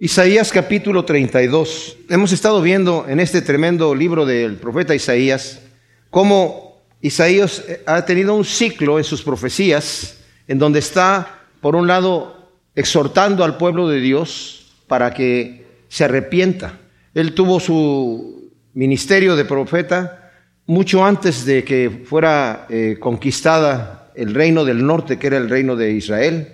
Isaías capítulo 32. Hemos estado viendo en este tremendo libro del profeta Isaías cómo Isaías ha tenido un ciclo en sus profecías en donde está, por un lado, exhortando al pueblo de Dios para que se arrepienta. Él tuvo su ministerio de profeta mucho antes de que fuera eh, conquistada el reino del norte, que era el reino de Israel.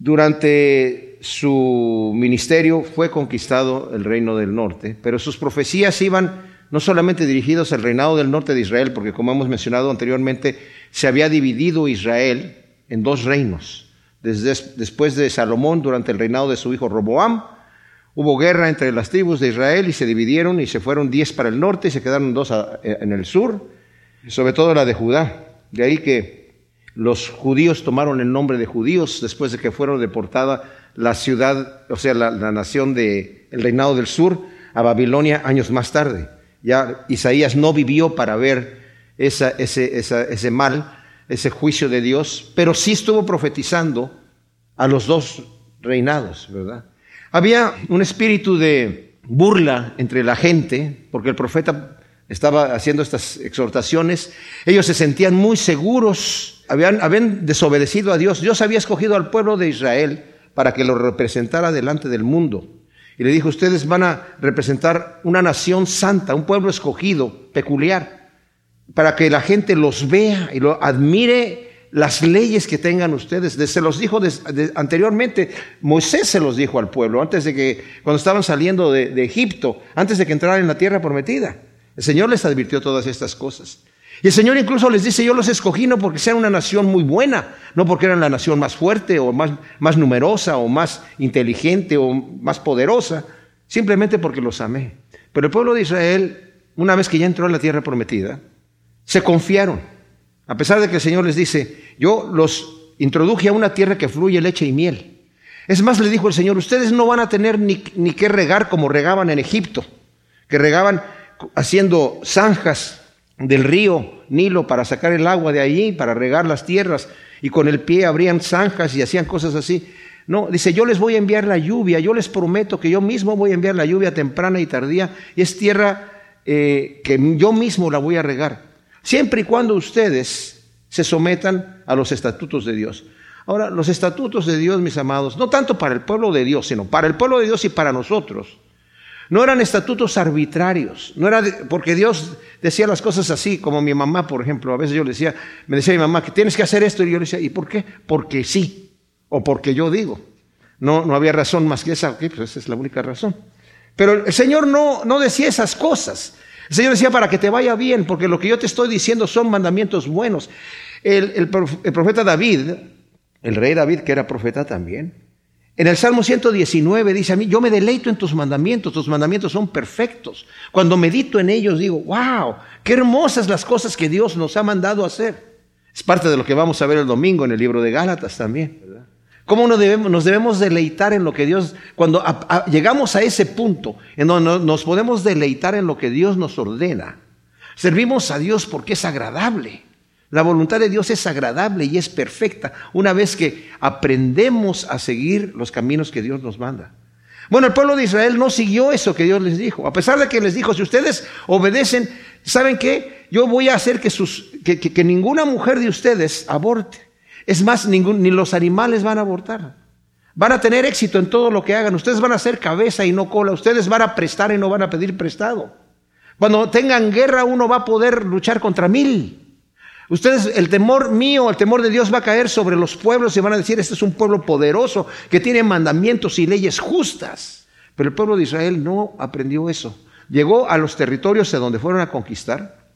Durante su ministerio fue conquistado el reino del norte, pero sus profecías iban no solamente dirigidos al reinado del norte de Israel, porque como hemos mencionado anteriormente, se había dividido Israel en dos reinos. Después de Salomón, durante el reinado de su hijo Roboam, hubo guerra entre las tribus de Israel y se dividieron y se fueron diez para el norte y se quedaron dos en el sur, sobre todo la de Judá. De ahí que los judíos tomaron el nombre de judíos después de que fueron deportada la ciudad, o sea, la, nación del el reinado del sur a Babilonia años más tarde. Ya Isaías no vivió para ver ese, ese mal, ese juicio de Dios, pero sí estuvo profetizando a los dos reinados, ¿verdad? Había un espíritu de burla entre la gente, porque el profeta estaba haciendo estas exhortaciones, ellos se sentían muy seguros, habían, habían desobedecido a Dios, Dios había escogido al pueblo de Israel para que lo representara delante del mundo. Y le dijo, ustedes van a representar una nación santa, un pueblo escogido, peculiar, para que la gente los vea y lo admire las leyes que tengan ustedes. Se los dijo anteriormente, Moisés se los dijo al pueblo, antes de que, cuando estaban saliendo de, de Egipto, antes de que entraran en la tierra prometida. El Señor les advirtió todas estas cosas. Y el Señor incluso les dice, yo los escogí no porque sean una nación muy buena, no porque eran la nación más fuerte o más, más numerosa o más inteligente o más poderosa, simplemente porque los amé. Pero el pueblo de Israel, una vez que ya entró a la tierra prometida, se confiaron. A pesar de que el Señor les dice, yo los introduje a una tierra que fluye leche y miel. Es más, le dijo el Señor, ustedes no van a tener ni, ni que regar como regaban en Egipto, que regaban haciendo zanjas del río Nilo para sacar el agua de allí, para regar las tierras, y con el pie abrían zanjas y hacían cosas así. No, dice, yo les voy a enviar la lluvia, yo les prometo que yo mismo voy a enviar la lluvia temprana y tardía, y es tierra eh, que yo mismo la voy a regar, siempre y cuando ustedes se sometan a los estatutos de Dios. Ahora, los estatutos de Dios, mis amados, no tanto para el pueblo de Dios, sino para el pueblo de Dios y para nosotros, no eran estatutos arbitrarios, no era porque Dios decía las cosas así, como mi mamá, por ejemplo. A veces yo le decía, me decía mi mamá que tienes que hacer esto, y yo le decía, ¿y por qué? Porque sí, o porque yo digo. No, no había razón más que esa, pues esa es la única razón. Pero el Señor no, no decía esas cosas. El Señor decía para que te vaya bien, porque lo que yo te estoy diciendo son mandamientos buenos. El, el profeta David, el rey David, que era profeta también, en el Salmo 119 dice a mí, yo me deleito en tus mandamientos, tus mandamientos son perfectos. Cuando medito en ellos digo, wow, qué hermosas las cosas que Dios nos ha mandado hacer. Es parte de lo que vamos a ver el domingo en el libro de Gálatas también. ¿Cómo nos debemos, nos debemos deleitar en lo que Dios, cuando llegamos a ese punto en donde nos podemos deleitar en lo que Dios nos ordena? Servimos a Dios porque es agradable. La voluntad de Dios es agradable y es perfecta una vez que aprendemos a seguir los caminos que Dios nos manda. Bueno, el pueblo de Israel no siguió eso que Dios les dijo. A pesar de que les dijo, si ustedes obedecen, ¿saben qué? Yo voy a hacer que, ninguna mujer de ustedes aborte. Es más, ningún, ni los animales van a abortar. Van a tener éxito en todo lo que hagan. Ustedes van a ser cabeza y no cola. Ustedes van a prestar y no van a pedir prestado. Cuando tengan guerra, uno va a poder luchar contra mil. Ustedes, el temor mío, el temor de Dios va a caer sobre los pueblos y van a decir, este es un pueblo poderoso que tiene mandamientos y leyes justas. Pero el pueblo de Israel no aprendió eso. Llegó a los territorios a donde fueron a conquistar.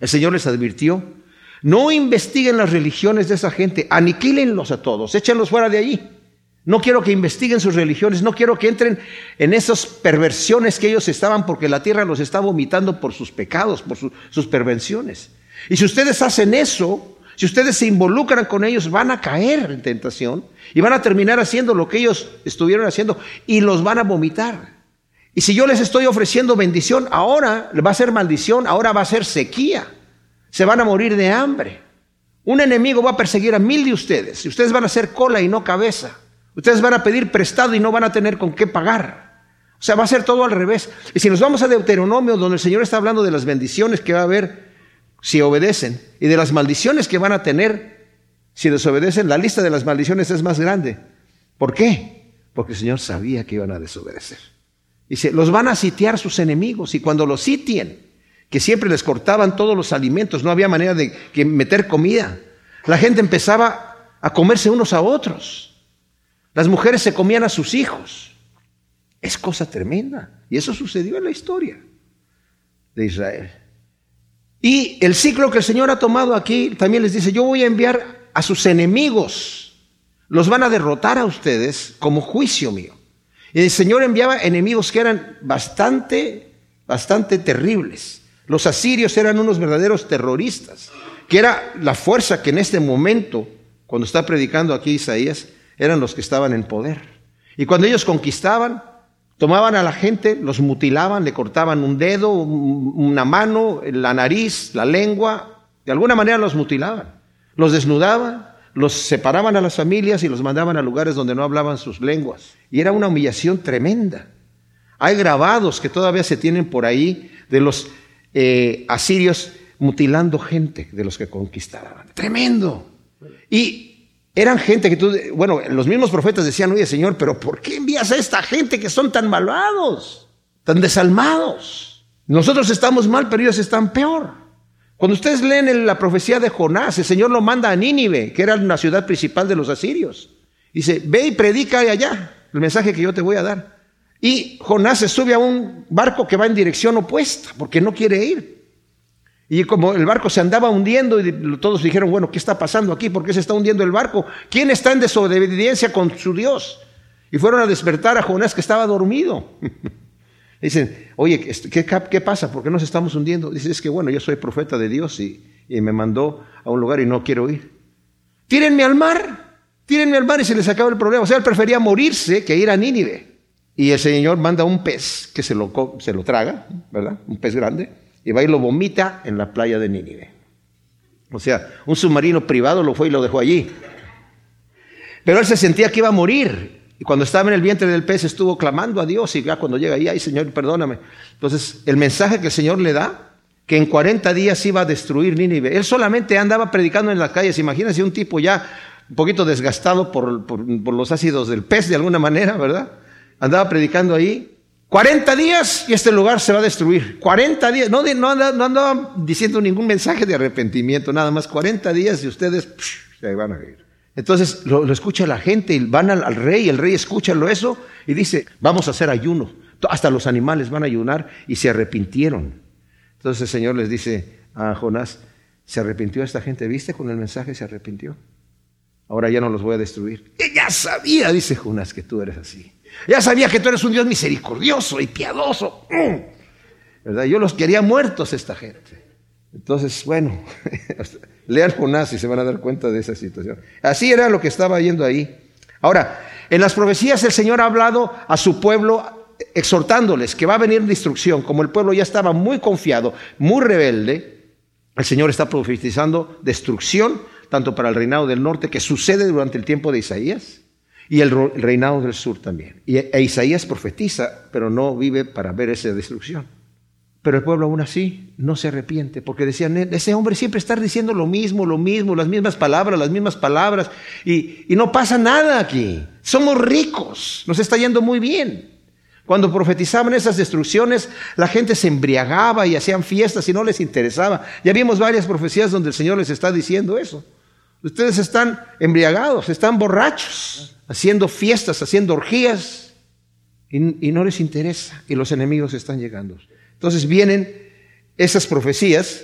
El Señor les advirtió, no investiguen las religiones de esa gente, aniquílenlos a todos, échenlos fuera de allí. No quiero que investiguen sus religiones, no quiero que entren en esas perversiones que ellos estaban porque la tierra los está vomitando por sus pecados, por sus perversiones. Y si ustedes hacen eso, si ustedes se involucran con ellos, van a caer en tentación y van a terminar haciendo lo que ellos estuvieron haciendo y los van a vomitar. Y si yo les estoy ofreciendo bendición, ahora va a ser maldición, ahora va a ser sequía. Se van a morir de hambre. Un enemigo va a perseguir a mil de ustedes y ustedes van a ser cola y no cabeza. Ustedes van a pedir prestado y no van a tener con qué pagar. O sea, va a ser todo al revés. Y si nos vamos a Deuteronomio, donde el Señor está hablando de las bendiciones que va a haber si obedecen y de las maldiciones que van a tener si desobedecen, la lista de las maldiciones es más grande. ¿Por qué? Porque el Señor sabía que iban a desobedecer. Dice, los van a sitiar sus enemigos y cuando los sitien, que siempre les cortaban todos los alimentos, no había manera de que meter comida. La gente empezaba a comerse unos a otros. Las mujeres se comían a sus hijos. Es cosa tremenda. Y eso sucedió en la historia de Israel. Y el ciclo que el Señor ha tomado aquí también les dice, yo voy a enviar a sus enemigos. Los van a derrotar a ustedes como juicio mío. Y el Señor enviaba enemigos que eran bastante, bastante terribles. Los asirios eran unos verdaderos terroristas, que era la fuerza que en este momento, cuando está predicando aquí Isaías, eran los que estaban en poder. Y cuando ellos conquistaban, tomaban a la gente, los mutilaban, le cortaban un dedo, una mano, la nariz, la lengua, de alguna manera los mutilaban, los desnudaban, los separaban a las familias y los mandaban a lugares donde no hablaban sus lenguas. Y era una humillación tremenda. Hay grabados que todavía se tienen por ahí de los eh, asirios mutilando gente de los que conquistaban. Tremendo. Y eran gente que tú, bueno, los mismos profetas decían, oye Señor, pero ¿por qué envías a esta gente que son tan malvados, tan desalmados? Nosotros estamos mal, pero ellos están peor. Cuando ustedes leen la profecía de Jonás, el Señor lo manda a Nínive, que era la ciudad principal de los asirios. Dice, ve y predica allá el mensaje que yo te voy a dar. Y Jonás se sube a un barco que va en dirección opuesta, porque no quiere ir. Y como el barco se andaba hundiendo y todos dijeron, bueno, ¿qué está pasando aquí? ¿Por qué se está hundiendo el barco? ¿Quién está en desobediencia con su Dios? Y fueron a despertar a Jonás que estaba dormido. Dicen, oye, ¿qué, ¿qué, pasa? ¿Por qué nos estamos hundiendo? Dice, es que bueno, yo soy profeta de Dios y, me mandó a un lugar y no quiero ir. Tírenme al mar, tírenme al mar y se les acaba el problema. O sea, él prefería morirse que ir a Nínive. Y el Señor manda un pez que se lo traga, ¿verdad? Un pez grande y va y lo vomita en la playa de Nínive. O sea, un submarino privado lo fue y lo dejó allí. Pero él se sentía que iba a morir. Y cuando estaba en el vientre del pez estuvo clamando a Dios y ya cuando llega ahí, ay Señor, perdóname. Entonces, el mensaje que el Señor le da, que en 40 días iba a destruir Nínive. Él solamente andaba predicando en las calles. Imagínense un tipo ya un poquito desgastado por, por los ácidos del pez de alguna manera, ¿verdad? Andaba predicando ahí 40 días y este lugar se va a destruir. 40 días. No, no, diciendo ningún mensaje de arrepentimiento, nada más 40 días y ustedes se van a ir. Entonces lo, escucha la gente y van al, rey, el rey escucha eso y dice, vamos a hacer ayuno. Hasta los animales van a ayunar y se arrepintieron. Entonces el Señor les dice a Jonás, se arrepintió esta gente, ¿viste? Con el mensaje se arrepintió. Ahora ya no los voy a destruir. ya sabía, dice Jonás, que tú eres así. Ya sabía que tú eres un Dios misericordioso y piadoso. Mm. ¿Verdad? Yo los quería muertos esta gente. Entonces, bueno, lean Jonás y se van a dar cuenta de esa situación. Así era lo que estaba yendo ahí. Ahora, en las profecías el Señor ha hablado a su pueblo exhortándoles que va a venir destrucción. Como el pueblo ya estaba muy confiado, muy rebelde, el Señor está profetizando destrucción tanto para el reinado del norte que sucede durante el tiempo de Isaías y el reinado del sur también. Y e Isaías profetiza, pero no vive para ver esa destrucción. Pero el pueblo aún así no se arrepiente, porque decían, ese hombre siempre está diciendo lo mismo, lo mismo, las mismas palabras, las mismas palabras, y, y no pasa nada aquí. Somos ricos, nos está yendo muy bien. Cuando profetizaban esas destrucciones, la gente se embriagaba y hacían fiestas y no les interesaba. Ya vimos varias profecías donde el Señor les está diciendo eso. Ustedes están embriagados, están borrachos haciendo fiestas, haciendo orgías, y, no les interesa, y los enemigos están llegando. Entonces vienen esas profecías,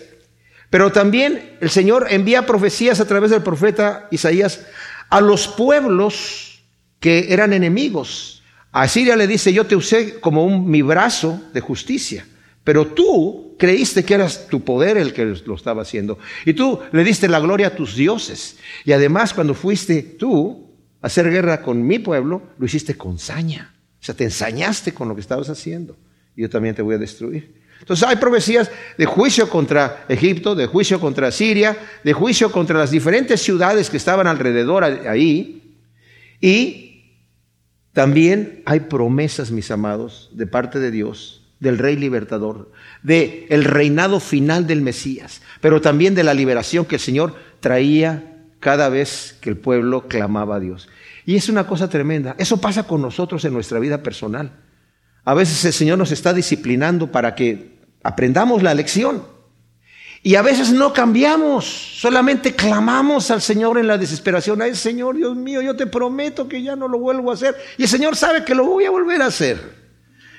pero también el Señor envía profecías a través del profeta Isaías a los pueblos que eran enemigos. A Siria le dice, yo te usé como un, mi brazo de justicia, pero tú creíste que eras tu poder el que lo estaba haciendo. Y tú le diste la gloria a tus dioses. Y además cuando fuiste tú hacer guerra con mi pueblo, lo hiciste con saña. O sea, te ensañaste con lo que estabas haciendo. Y yo también te voy a destruir. Entonces hay profecías de juicio contra Egipto, de juicio contra Siria, de juicio contra las diferentes ciudades que estaban alrededor ahí. Y también hay promesas, mis amados, de parte de Dios, del Rey Libertador, de el reinado final del Mesías, pero también de la liberación que el Señor traía cada vez que el pueblo clamaba a Dios. Y es una cosa tremenda. Eso pasa con nosotros en nuestra vida personal. A veces el Señor nos está disciplinando para que aprendamos la lección. Y a veces no cambiamos, solamente clamamos al Señor en la desesperación. Ay, Señor, Dios mío, yo te prometo que ya no lo vuelvo a hacer. Y el Señor sabe que lo voy a volver a hacer.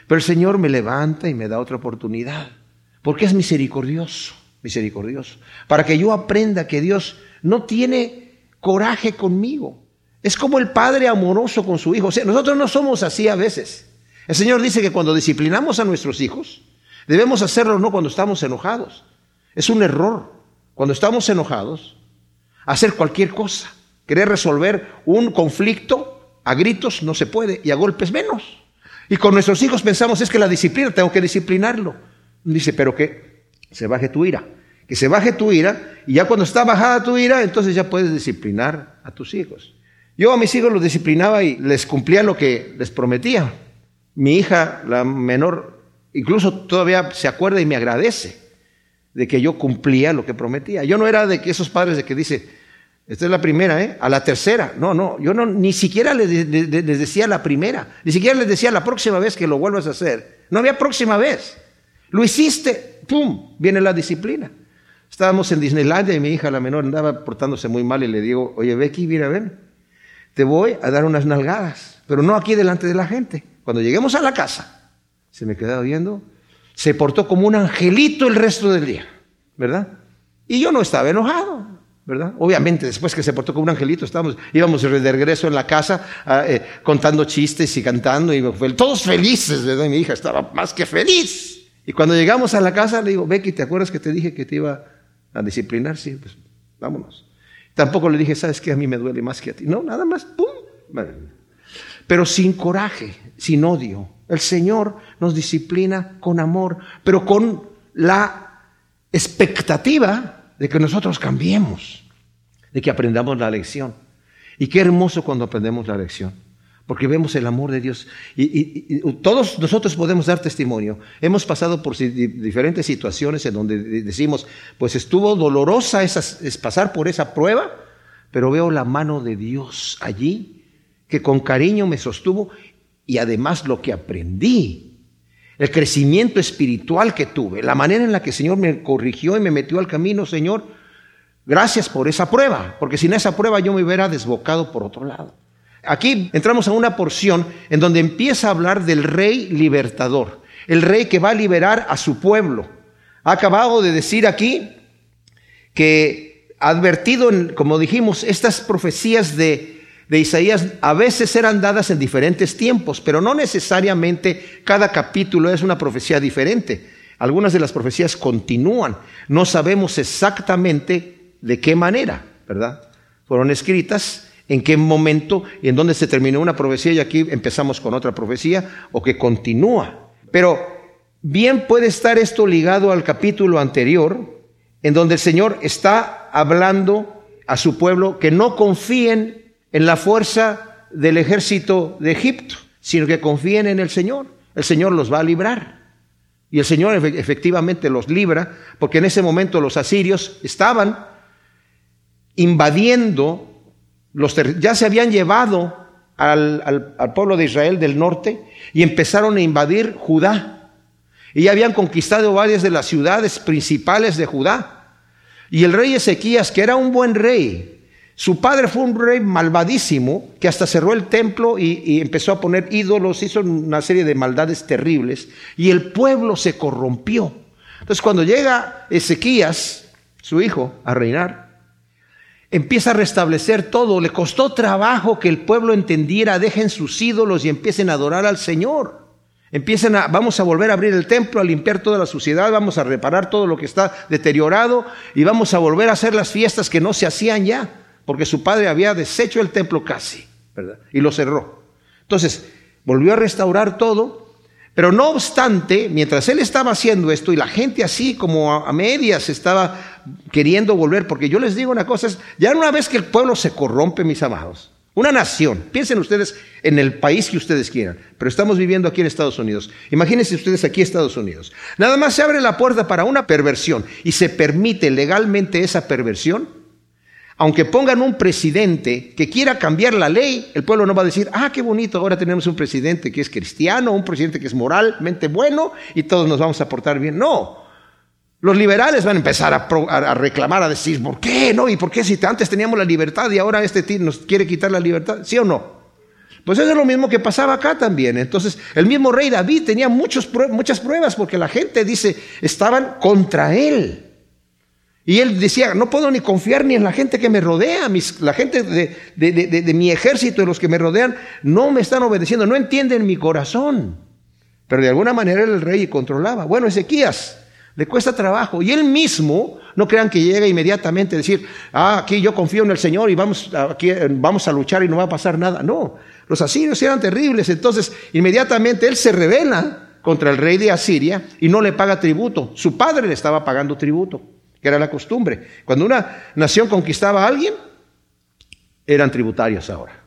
Pero el Señor me levanta y me da otra oportunidad. Porque es misericordioso, misericordioso. Para que yo aprenda que Dios no tiene coraje conmigo. Es como el padre amoroso con su hijo. O sea, nosotros no somos así a veces. El Señor dice que cuando disciplinamos a nuestros hijos, debemos hacerlo no cuando estamos enojados es un error cuando estamos enojados hacer cualquier cosa. Querer resolver un conflicto a gritos no se puede y a golpes menos. Y con nuestros hijos pensamos es que la disciplina, tengo que disciplinarlo. Dice, pero que se baje tu ira. Que se baje tu ira y ya cuando está bajada tu ira, entonces ya puedes disciplinar a tus hijos. Yo a mis hijos los disciplinaba y les cumplía lo que les prometía. Mi hija, la menor, incluso todavía se acuerda y me agradece de que yo cumplía lo que prometía. Yo no era de esos padres de que dice, esta es la primera, ¿eh? A la tercera. No, no, yo no, ni siquiera les, decía la primera, ni siquiera les decía la próxima vez que lo vuelvas a hacer. No había próxima vez. Lo hiciste, ¡pum! Viene la disciplina. Estábamos en Disneylandia y mi hija, la menor, andaba portándose muy mal y le digo, oye, Becky, mira, ven, te voy a dar unas nalgadas, pero no aquí delante de la gente. Cuando lleguemos a la casa, se me quedaba viendo se portó como un angelito el resto del día, ¿verdad? Y yo no estaba enojado, ¿verdad? Obviamente, después que se portó como un angelito, estábamos, íbamos de regreso en la casa ah, eh, contando chistes y cantando, y todos felices, ¿verdad? Mi hija estaba más que feliz. Y cuando llegamos a la casa, le digo, Becky, ¿te acuerdas que te dije que te iba a disciplinar? Sí, pues vámonos. Tampoco le dije, ¿sabes qué? A mí me duele más que a ti. No, nada más, ¡pum! Pero sin coraje, sin odio, el Señor nos disciplina con amor, pero con la expectativa de que nosotros cambiemos, de que aprendamos la lección. Y qué hermoso cuando aprendemos la lección, porque vemos el amor de Dios. Y, todos nosotros podemos dar testimonio. Hemos pasado por diferentes situaciones en donde decimos, pues estuvo dolorosa es pasar por esa prueba, pero veo la mano de Dios allí, que con cariño me sostuvo y además lo que aprendí, el crecimiento espiritual que tuve, la manera en la que el Señor me corrigió y me metió al camino, Señor, gracias por esa prueba, porque sin esa prueba yo me hubiera desbocado por otro lado. Aquí entramos a una porción en donde empieza a hablar del rey libertador, el rey que va a liberar a su pueblo. Ha acabado de decir aquí que advertido, como dijimos, estas profecías de de Isaías a veces eran dadas en diferentes tiempos, pero no necesariamente cada capítulo es una profecía diferente. Algunas de las profecías continúan. No sabemos exactamente de qué manera, ¿verdad? Fueron escritas, en qué momento y en dónde se terminó una profecía y aquí empezamos con otra profecía o que continúa. Pero bien puede estar esto ligado al capítulo anterior, en donde el Señor está hablando a su pueblo que no confíen en la fuerza del ejército de Egipto, sino que confíen en el Señor. El Señor los va a librar. Y el Señor efectivamente los libra, porque en ese momento los asirios estaban invadiendo, los ya se habían llevado al, pueblo de Israel del norte y empezaron a invadir Judá. Y ya habían conquistado varias de las ciudades principales de Judá. Y el rey Ezequías, que era un buen rey, su padre fue un rey malvadísimo que hasta cerró el templo y, empezó a poner ídolos, hizo una serie de maldades terribles y el pueblo se corrompió. Entonces cuando llega Ezequías, su hijo, a reinar, empieza a restablecer todo. Le costó trabajo que el pueblo entendiera, dejen sus ídolos y empiecen a adorar al Señor. Empiecen a, vamos a volver a abrir el templo, a limpiar toda la suciedad, vamos a reparar todo lo que está deteriorado y vamos a volver a hacer las fiestas que no se hacían ya porque su padre había deshecho el templo casi, ¿verdad? Y lo cerró. Entonces, volvió a restaurar todo, pero no obstante, mientras él estaba haciendo esto y la gente así como a, medias estaba queriendo volver, porque yo les digo una cosa, ya una vez que el pueblo se corrompe, mis amados, Una nación. Piensen ustedes en el país que ustedes quieran, pero estamos viviendo aquí en Estados Unidos. Imagínense ustedes aquí en Estados Unidos. Nada más se abre la puerta para una perversión y se permite legalmente esa perversión. Aunque pongan un presidente que quiera cambiar la ley, el pueblo no va a decir, ah, qué bonito, ahora tenemos un presidente que es cristiano, un presidente que es moralmente bueno y todos nos vamos a portar bien. No, los liberales van a empezar a, reclamar, a decir, ¿por qué? ¿No? ¿Y por qué si antes teníamos la libertad y ahora este nos quiere quitar la libertad? ¿Sí o no? Pues eso es lo mismo que pasaba acá también. Entonces, el mismo rey David tenía muchas pruebas porque la gente dice, estaban contra él. Y él decía, no puedo ni confiar ni en la gente que me rodea, la gente de, de mi ejército y los que me rodean no me están obedeciendo, no entienden mi corazón. Pero de alguna manera el rey controlaba. Bueno, Ezequías le cuesta trabajo. Y él mismo, no crean que llega inmediatamente a decir, ah, aquí yo confío en el Señor y vamos, aquí, vamos a luchar y no va a pasar nada. No, los asirios eran terribles. Entonces, inmediatamente él se revela contra el rey de Asiria y no le paga tributo. Su padre le estaba pagando tributo, que era la costumbre. Cuando una nación conquistaba a alguien, eran tributarios ahora.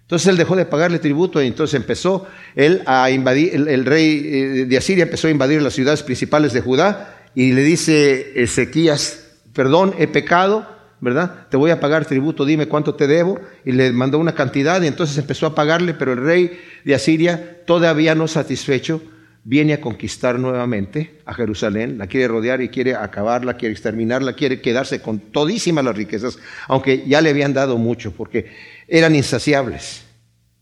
Entonces él dejó de pagarle tributo y entonces empezó él a invadir, el, rey eh, de Asiria empezó a invadir las ciudades principales de Judá y le dice Ezequías, perdón, he pecado, ¿verdad? Te voy a pagar tributo, dime cuánto te debo. Y le mandó una cantidad y entonces empezó a pagarle, pero el rey de Asiria, todavía no satisfecho, viene a conquistar nuevamente a Jerusalén, la quiere rodear y quiere acabarla, quiere exterminarla, quiere quedarse con todísimas las riquezas, aunque ya le habían dado mucho, porque eran insaciables.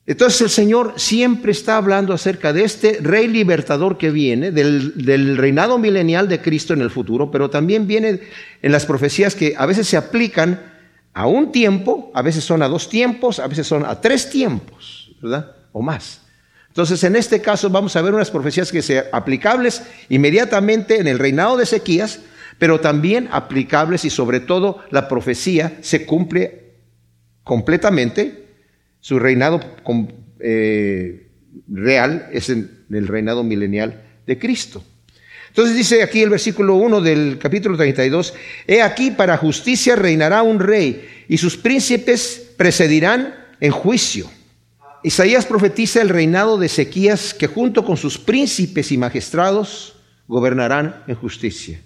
Entonces el Señor siempre está hablando acerca de este rey libertador que viene, del, reinado milenial de Cristo en el futuro, pero también viene en las profecías que a veces se aplican a un tiempo, a veces son a dos tiempos, a veces son a tres tiempos, ¿verdad? O más. Entonces, en este caso vamos a ver unas profecías que sean aplicables inmediatamente en el reinado de Ezequías, pero también aplicables y sobre todo la profecía se cumple completamente. Su reinado eh, real es en el reinado milenial de Cristo. Entonces dice aquí el versículo 1 del capítulo 32, He aquí para justicia reinará un rey y sus príncipes precedirán en juicio. Isaías profetiza el reinado de Ezequías que junto con sus príncipes y magistrados gobernarán en justicia.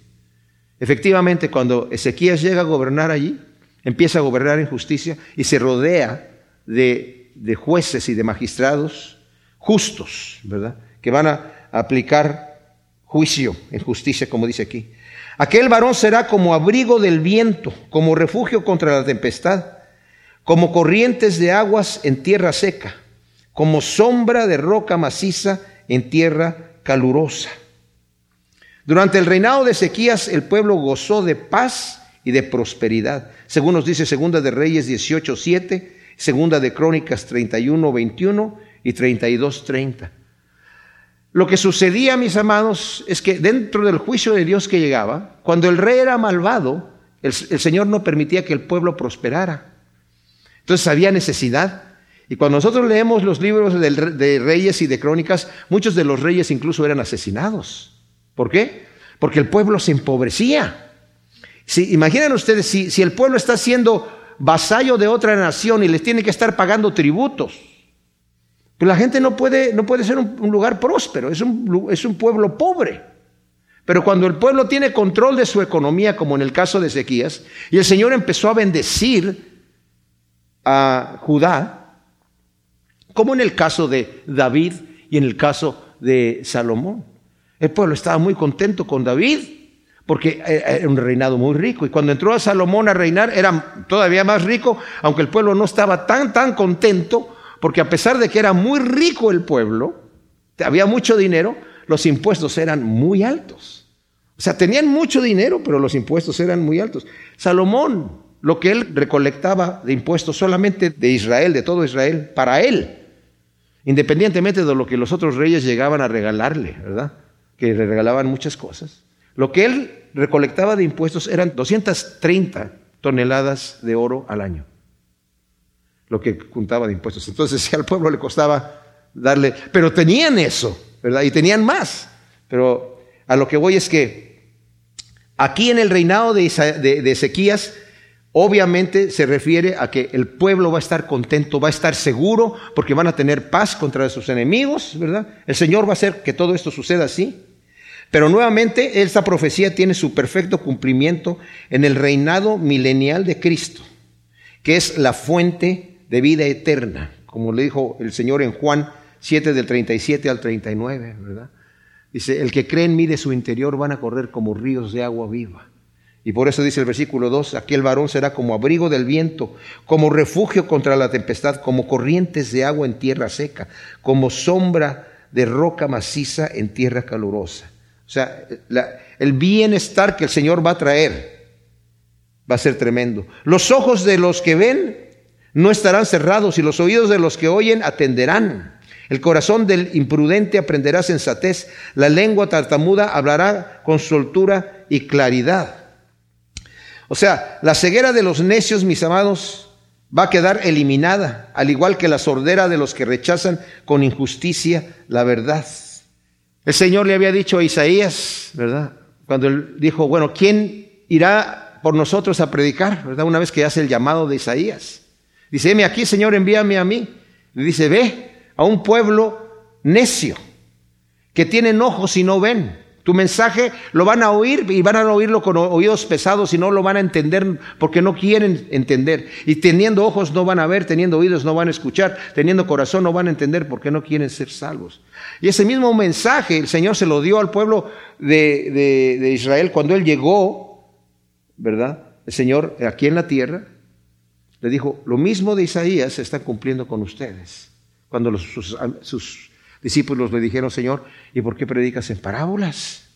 Efectivamente, cuando Ezequías llega a gobernar allí, empieza a gobernar en justicia y se rodea de, de jueces y de magistrados justos, ¿verdad? Que van a aplicar juicio en justicia, como dice aquí. Aquel varón será como abrigo del viento, como refugio contra la tempestad, como corrientes de aguas en tierra seca como sombra de roca maciza en tierra calurosa. Durante el reinado de Ezequías el pueblo gozó de paz y de prosperidad, según nos dice Segunda de Reyes 18, 7, Segunda de Crónicas 31, 21 y 32, 30. Lo que sucedía, mis amados, es que dentro del juicio de Dios que llegaba, cuando el rey era malvado, el, el Señor no permitía que el pueblo prosperara. Entonces había necesidad y cuando nosotros leemos los libros de reyes y de crónicas, muchos de los reyes incluso eran asesinados. ¿Por qué? Porque el pueblo se empobrecía. Si, imaginen ustedes, si, el pueblo está siendo vasallo de otra nación y les tiene que estar pagando tributos, pues la gente no puede, no puede ser un, lugar próspero, es un, es un pueblo pobre. Pero cuando el pueblo tiene control de su economía, como en el caso de Ezequías, y el Señor empezó a bendecir a Judá, como en el caso de David y en el caso de Salomón. El pueblo estaba muy contento con David porque era un reinado muy rico. Y cuando entró a Salomón a reinar era todavía más rico, aunque el pueblo no estaba tan, tan contento, porque a pesar de que era muy rico el pueblo, había mucho dinero, los impuestos eran muy altos. O sea, tenían mucho dinero, pero los impuestos eran muy altos. Salomón, lo que él recolectaba de impuestos solamente de Israel, de todo Israel, para él, independientemente de lo que los otros reyes llegaban a regalarle, ¿verdad? Que le regalaban muchas cosas. Lo que él recolectaba de impuestos eran 230 toneladas de oro al año. Lo que juntaba de impuestos. Entonces, si al pueblo le costaba darle, pero tenían eso, ¿verdad? Y tenían más. Pero a lo que voy es que aquí en el reinado de, Ezequías Obviamente se refiere a que el pueblo va a estar contento, va a estar seguro, porque van a tener paz contra sus enemigos, ¿verdad? El Señor va a hacer que todo esto suceda así. Pero nuevamente esta profecía tiene su perfecto cumplimiento en el reinado milenial de Cristo, que es la fuente de vida eterna, como le dijo el Señor en Juan 7 del 37 al 39, ¿verdad? Dice, el que cree en mí de su interior van a correr como ríos de agua viva. Y por eso dice el versículo 2, aquel varón será como abrigo del viento, como refugio contra la tempestad, como corrientes de agua en tierra seca, como sombra de roca maciza en tierra calurosa. O sea, el bienestar que el Señor va a traer va a ser tremendo. Los ojos de los que ven no estarán cerrados y los oídos de los que oyen atenderán. El corazón del imprudente aprenderá sensatez, la lengua tartamuda hablará con soltura y claridad. O sea, la ceguera de los necios, mis amados, va a quedar eliminada, al igual que la sordera de los que rechazan con injusticia la verdad. El Señor le había dicho a Isaías, ¿verdad? Cuando él dijo, bueno, ¿quién irá por nosotros a predicar? ¿Verdad? Una vez que hace el llamado de Isaías. Dice, heme aquí, Señor, envíame a mí. Le dice, ve a un pueblo necio, que tienen ojos y no ven tu mensaje lo van a oír y van a oírlo con oídos pesados y no lo van a entender porque no quieren entender. Y teniendo ojos no van a ver, teniendo oídos no van a escuchar, teniendo corazón no van a entender porque no quieren ser salvos. Y ese mismo mensaje el Señor se lo dio al pueblo de, de Israel cuando Él llegó, ¿verdad? El Señor aquí en la tierra le dijo, lo mismo de Isaías se está cumpliendo con ustedes. Cuando los, sus, sus discípulos le dijeron, Señor, ¿y por qué predicas en parábolas?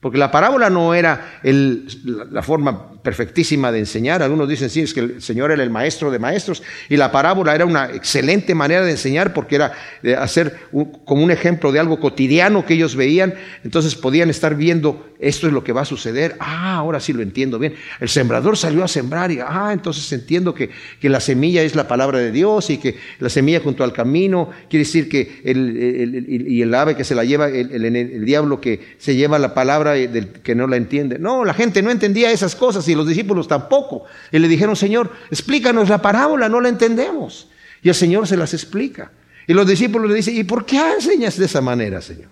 Porque la parábola no era la forma perfectísima de enseñar. Algunos dicen, sí, es que el Señor era el maestro de maestros. Y la parábola era una excelente manera de enseñar porque era de hacer como un ejemplo de algo cotidiano que ellos veían. Entonces podían estar viendo, esto es lo que va a suceder. Ah, ahora sí lo entiendo bien. El sembrador salió a sembrar y, ah, entonces entiendo que, que la semilla es la palabra de Dios y que la semilla junto al camino quiere decir que el, y el ave que se la lleva, el diablo que se lleva la palabra del que no la entiende. No, la gente no entendía esas cosas y los discípulos tampoco. Y le dijeron, Señor, explícanos la parábola, no la entendemos. Y el Señor se las explica. Y los discípulos le dicen, ¿y por qué enseñas de esa manera, Señor?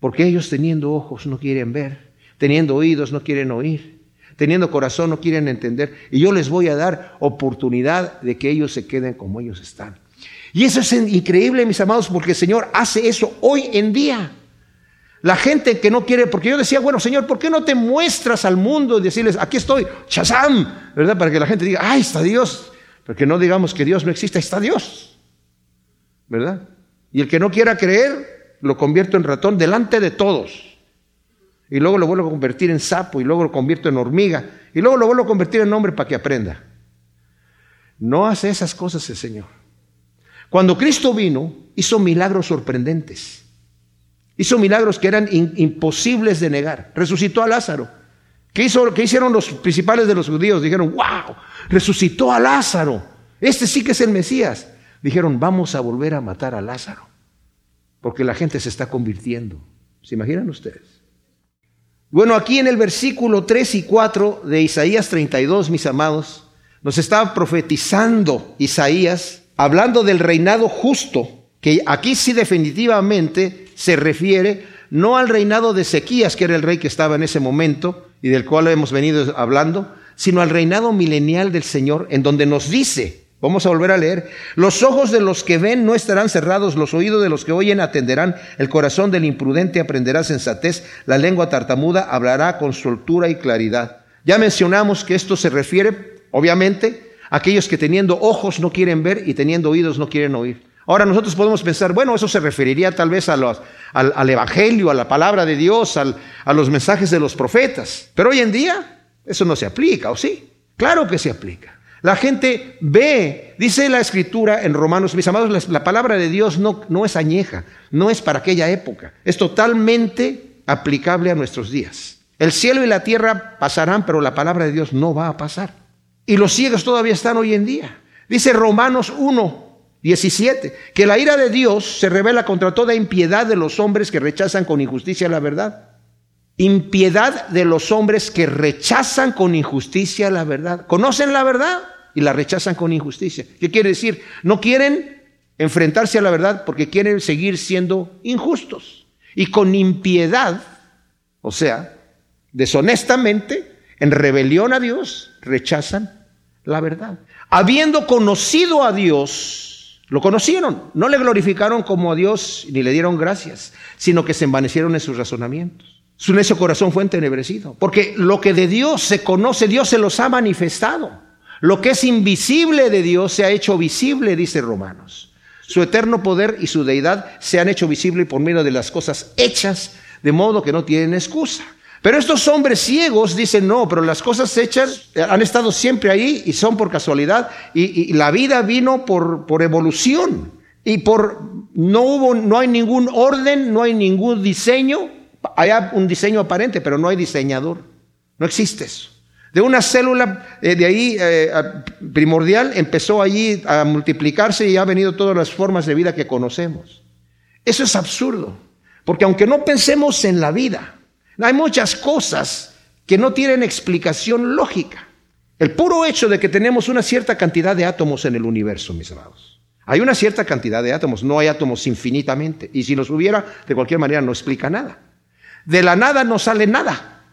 Porque ellos teniendo ojos no quieren ver, teniendo oídos no quieren oír, teniendo corazón no quieren entender. Y yo les voy a dar oportunidad de que ellos se queden como ellos están. Y eso es increíble, mis amados, porque el Señor hace eso hoy en día. La gente que no quiere, porque yo decía, bueno, Señor, ¿por qué no te muestras al mundo y decirles, aquí estoy, Shazam, ¿verdad? Para que la gente diga, ¡ay, está Dios! Porque no digamos que Dios no existe, está Dios, ¿verdad? Y el que no quiera creer, lo convierto en ratón delante de todos. Y luego lo vuelvo a convertir en sapo, y luego lo convierto en hormiga, y luego lo vuelvo a convertir en hombre para que aprenda. No hace esas cosas el Señor. Cuando Cristo vino, hizo milagros sorprendentes. Hizo milagros que eran imposibles de negar. Resucitó a Lázaro. ¿Qué, hizo, ¿Qué hicieron los principales de los judíos? Dijeron, wow, resucitó a Lázaro. Este sí que es el Mesías. Dijeron, vamos a volver a matar a Lázaro. Porque la gente se está convirtiendo. ¿Se imaginan ustedes? Bueno, aquí en el versículo 3 y 4 de Isaías 32, mis amados, nos está profetizando Isaías, hablando del reinado justo, que aquí sí definitivamente se refiere no al reinado de Ezequías, que era el rey que estaba en ese momento y del cual hemos venido hablando, sino al reinado milenial del Señor, en donde nos dice, vamos a volver a leer, los ojos de los que ven no estarán cerrados, los oídos de los que oyen atenderán, el corazón del imprudente aprenderá sensatez, la lengua tartamuda hablará con soltura y claridad. Ya mencionamos que esto se refiere, obviamente, a aquellos que teniendo ojos no quieren ver y teniendo oídos no quieren oír. Ahora nosotros podemos pensar, bueno, eso se referiría tal vez a los, al, Evangelio, a la palabra de Dios, a los mensajes de los profetas. Pero hoy en día eso no se aplica, ¿o sí? Claro que se aplica. La gente ve, dice la escritura en Romanos, mis amados, la, palabra de Dios no, no es añeja, no es para aquella época, es totalmente aplicable a nuestros días. El cielo y la tierra pasarán, pero la palabra de Dios no va a pasar. Y los ciegos todavía están hoy en día. Dice Romanos 1, 17. Que la ira de Dios se revela contra toda impiedad de los hombres que rechazan con injusticia la verdad. impiedad de los hombres que rechazan con injusticia la verdad. Conocen la verdad y la rechazan con injusticia. ¿Qué quiere decir? No quieren enfrentarse a la verdad porque quieren seguir siendo injustos. Y con impiedad, o sea, deshonestamente, en rebelión a Dios, rechazan la verdad. Habiendo conocido a Dios, lo conocieron, no le glorificaron como a Dios ni le dieron gracias, sino que se envanecieron en sus razonamientos. Su necio corazón fue entenebrecido. Porque lo que de Dios se conoce, Dios se los ha manifestado. Lo que es invisible de Dios se ha hecho visible, dice Romanos. Su eterno poder y su deidad se han hecho visible por medio de las cosas hechas, de modo que no tienen excusa. Pero estos hombres ciegos dicen, no, pero las cosas hechas han estado siempre ahí y son por casualidad. Y, la vida vino por, por evolución. Y por, no hubo, no hay ningún orden, no hay ningún diseño, hay un diseño aparente, pero no hay diseñador. No existe eso. De una célula eh, de ahí eh, primordial empezó allí a multiplicarse y ha venido todas las formas de vida que conocemos. Eso es absurdo, porque aunque no pensemos en la vida, hay muchas cosas que no tienen explicación lógica. El puro hecho de que tenemos una cierta cantidad de átomos en el universo, mis amados. Hay una cierta cantidad de átomos, no hay átomos infinitamente. Y si los hubiera, de cualquier manera no explica nada. De la nada no sale nada.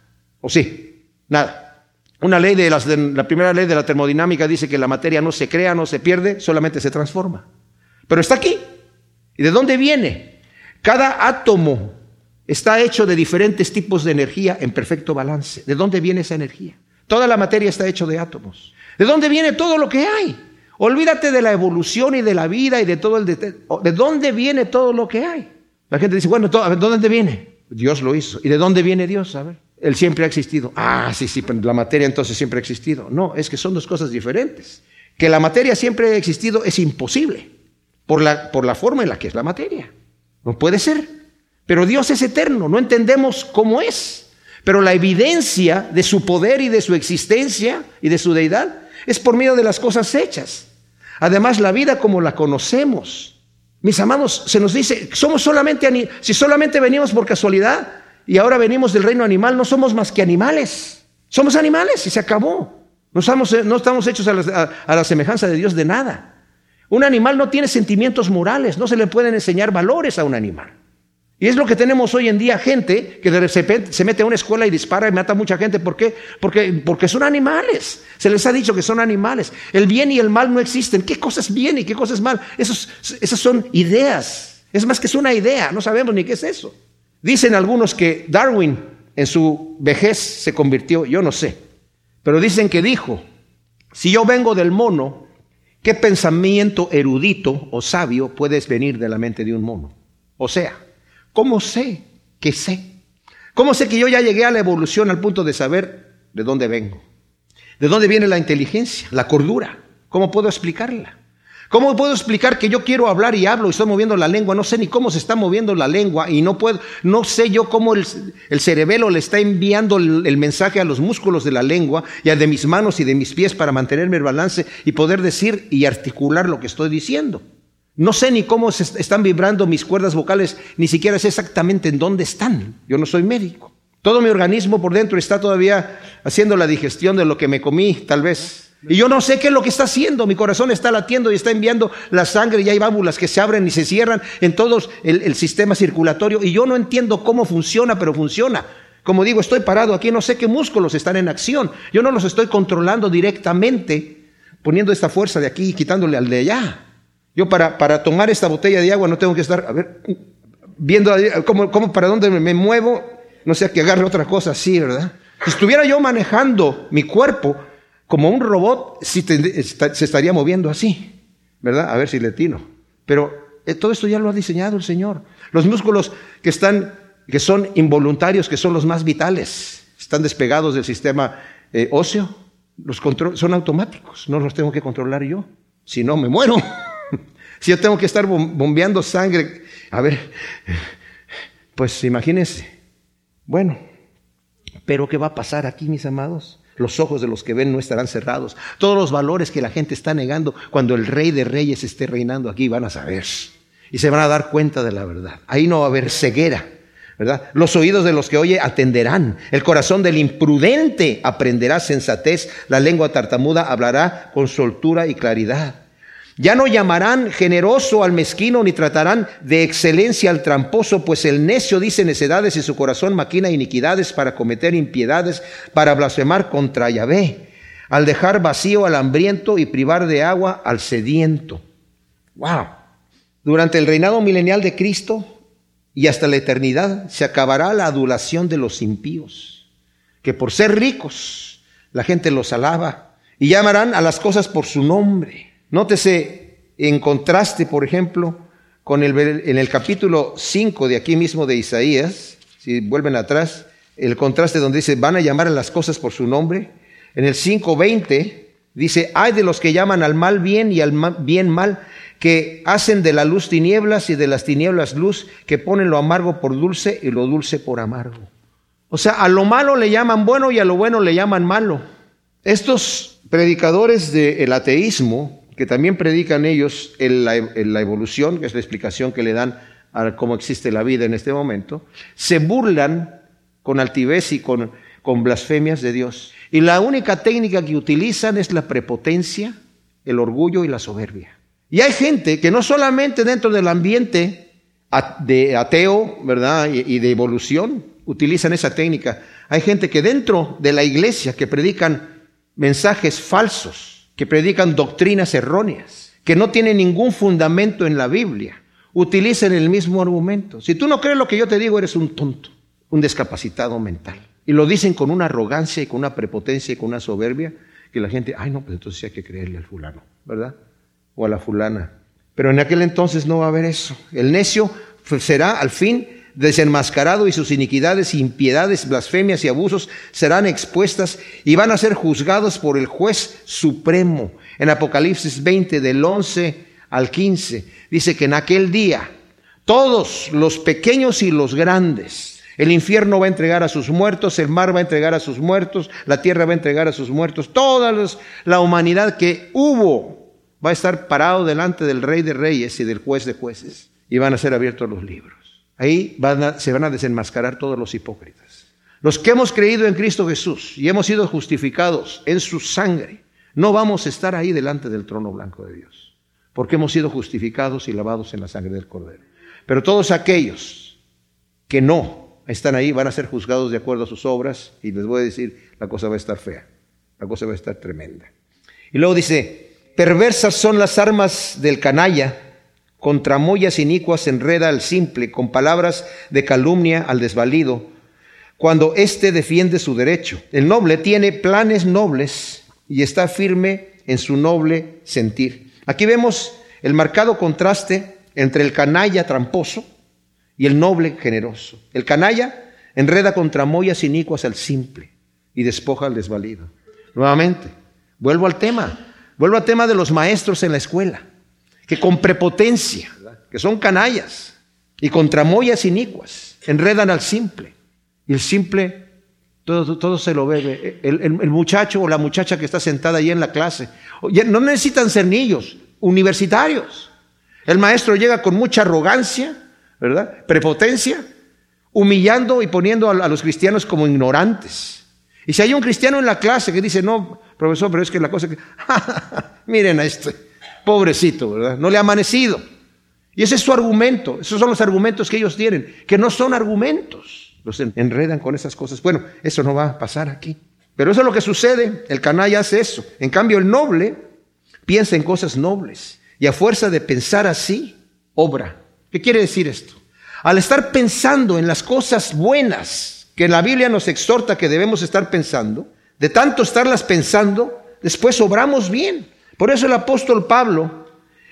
¿O sí? Nada. Una ley de, las, la primera ley de la termodinámica dice que la materia no se crea, no se pierde, solamente se transforma. Pero está aquí. ¿Y de dónde viene? Cada átomo está hecho de diferentes tipos de energía en perfecto balance. ¿De dónde viene esa energía? Toda la materia está hecha de átomos. ¿De dónde viene todo lo que hay? Olvídate de la evolución y de la vida y de todo el... ¿De dónde viene todo lo que hay? La gente dice, bueno, ¿de dónde viene? Dios lo hizo. ¿Y de dónde viene Dios? A ver. Él siempre ha existido. Ah, sí, sí, la materia entonces siempre ha existido. No, es que son dos cosas diferentes. Que la materia siempre ha existido es imposible por la, por la forma en la que es la materia. No puede ser. Pero Dios es eterno, no entendemos cómo es. Pero la evidencia de su poder y de su existencia y de su deidad es por medio de las cosas hechas. Además, la vida como la conocemos mis amados, se nos dice, somos solamente, si solamente venimos por casualidad y ahora venimos del reino animal, no somos más que animales. Somos animales y se acabó. No estamos, no estamos hechos a la, a la semejanza de Dios de nada. Un animal no tiene sentimientos morales, no se le pueden enseñar valores a un animal. Y es lo que tenemos hoy en día, gente que de repente se mete a una escuela y dispara y mata a mucha gente. ¿Por qué? Porque, porque son animales. Se les ha dicho que son animales. El bien y el mal no existen. ¿Qué cosa es bien y qué cosa es mal? Esos, esas son ideas. Es más que es una idea. No sabemos ni qué es eso. Dicen algunos que Darwin en su vejez se convirtió, yo no sé. Pero dicen que dijo, si yo vengo del mono, ¿qué pensamiento erudito o sabio puedes venir de la mente de un mono? O sea, ¿Cómo sé que sé? ¿Cómo sé que yo ya llegué a la evolución al punto de saber de dónde vengo? ¿De dónde viene la inteligencia, la cordura? ¿Cómo puedo explicarla? ¿Cómo puedo explicar que yo quiero hablar y hablo y estoy moviendo la lengua? No sé ni cómo se está moviendo la lengua y no puedo, no sé yo cómo el, cerebelo le está enviando el, el, mensaje a los músculos de la lengua y a de mis manos y de mis pies para mantenerme el balance y poder decir y articular lo que estoy diciendo. No sé ni cómo se están vibrando mis cuerdas vocales, ni siquiera sé exactamente en dónde están. Yo no soy médico. Todo mi organismo por dentro está todavía haciendo la digestión de lo que me comí, tal vez. Y yo no sé qué es lo que está haciendo. Mi corazón está latiendo y está enviando la sangre y hay válvulas que se abren y se cierran en todo el, el sistema circulatorio. Y yo no entiendo cómo funciona, pero funciona. Como digo, estoy parado aquí, no sé qué músculos están en acción. Yo no los estoy controlando directamente, poniendo esta fuerza de aquí y quitándole al de allá. Yo para, para tomar esta botella de agua no tengo que estar, a ver, viendo cómo, cómo para dónde me, muevo, no sé, que agarre otra cosa así, ¿verdad? Si estuviera yo manejando mi cuerpo como un robot, sí se estaría moviendo así, ¿verdad? A ver si le tino. Pero eh, todo esto ya lo ha diseñado el Señor. Los músculos que están, que son involuntarios, que son los más vitales, están despegados del sistema eh, óseo, los son automáticos, no los tengo que controlar yo. Si no, me muero. Si yo tengo que estar bombeando sangre, a ver, pues imagínense. Bueno, pero ¿qué va a pasar aquí, mis amados? Los ojos de los que ven no estarán cerrados. Todos los valores que la gente está negando cuando el rey de reyes esté reinando aquí van a saber. Y se van a dar cuenta de la verdad. Ahí no va a haber ceguera. ¿verdad? Los oídos de los que oye atenderán. El corazón del imprudente aprenderá sensatez. La lengua tartamuda hablará con soltura y claridad. Ya no llamarán generoso al mezquino ni tratarán de excelencia al tramposo, pues el necio dice necedades y su corazón maquina iniquidades para cometer impiedades, para blasfemar contra Yahvé, al dejar vacío al hambriento y privar de agua al sediento. Wow. Durante el reinado milenial de Cristo y hasta la eternidad se acabará la adulación de los impíos, que por ser ricos la gente los alaba y llamarán a las cosas por su nombre Nótese en contraste, por ejemplo, con el, en el capítulo 5 de aquí mismo de Isaías, si vuelven atrás, el contraste donde dice, van a llamar a las cosas por su nombre. En el 5.20 dice, hay de los que llaman al mal bien y al bien mal, que hacen de la luz tinieblas y de las tinieblas luz, que ponen lo amargo por dulce y lo dulce por amargo. O sea, a lo malo le llaman bueno y a lo bueno le llaman malo. Estos predicadores del ateísmo que también predican ellos en la, evolución, que es la explicación que le dan a cómo existe la vida en este momento, se burlan con altivez y con, con blasfemias de Dios. Y la única técnica que utilizan es la prepotencia, el orgullo y la soberbia. Y hay gente que no solamente dentro del ambiente de ateo, ¿verdad? Y de evolución utilizan esa técnica. Hay gente que dentro de la iglesia que predican mensajes falsos, que predican doctrinas erróneas, que no tienen ningún fundamento en la Biblia, utilizan el mismo argumento. Si tú no crees lo que yo te digo, eres un tonto, un discapacitado mental. Y lo dicen con una arrogancia y con una prepotencia y con una soberbia que la gente, ay no, pues entonces hay que creerle al fulano, ¿verdad? O a la fulana. Pero en aquel entonces no va a haber eso. El necio será al fin desenmascarado y sus iniquidades, impiedades, blasfemias y abusos serán expuestas y van a ser juzgados por el juez supremo. En Apocalipsis 20 del 11 al 15 dice que en aquel día todos los pequeños y los grandes, el infierno va a entregar a sus muertos, el mar va a entregar a sus muertos, la tierra va a entregar a sus muertos, toda la humanidad que hubo va a estar parado delante del rey de reyes y del juez de jueces y van a ser abiertos los libros. Ahí se van a desenmascarar todos los hipócritas. Los que hemos creído en Cristo Jesús y hemos sido justificados en su sangre, no vamos a estar ahí delante del trono blanco de Dios, porque hemos sido justificados y lavados en la sangre del Cordero. Pero todos aquellos que no están ahí van a ser juzgados de acuerdo a sus obras y les voy a decir, la cosa va a estar fea, la cosa va a estar tremenda. Y luego dice, perversas son las armas del canalla contra mollas inicuas enreda al simple, con palabras de calumnia al desvalido, cuando éste defiende su derecho. El noble tiene planes nobles y está firme en su noble sentir. Aquí vemos el marcado contraste entre el canalla tramposo y el noble generoso. El canalla enreda contra mollas inicuas al simple y despoja al desvalido. Nuevamente, vuelvo al tema, vuelvo al tema de los maestros en la escuela que con prepotencia, que son canallas y con tramoyas inicuas, enredan al simple. Y el simple, todo, todo se lo bebe. El, el, muchacho o la muchacha que está sentada ahí en la clase, no necesitan ser niños, universitarios. El maestro llega con mucha arrogancia, ¿verdad? Prepotencia, humillando y poniendo a, a los cristianos como ignorantes. Y si hay un cristiano en la clase que dice, no, profesor, pero es que la cosa que, miren a este, Pobrecito, ¿verdad? No le ha amanecido. Y ese es su argumento. Esos son los argumentos que ellos tienen, que no son argumentos. Los enredan con esas cosas. Bueno, eso no va a pasar aquí. Pero eso es lo que sucede. El canalla hace eso. En cambio, el noble piensa en cosas nobles. Y a fuerza de pensar así, obra. ¿Qué quiere decir esto? Al estar pensando en las cosas buenas que la Biblia nos exhorta que debemos estar pensando, de tanto estarlas pensando, después obramos bien. Por eso el apóstol Pablo,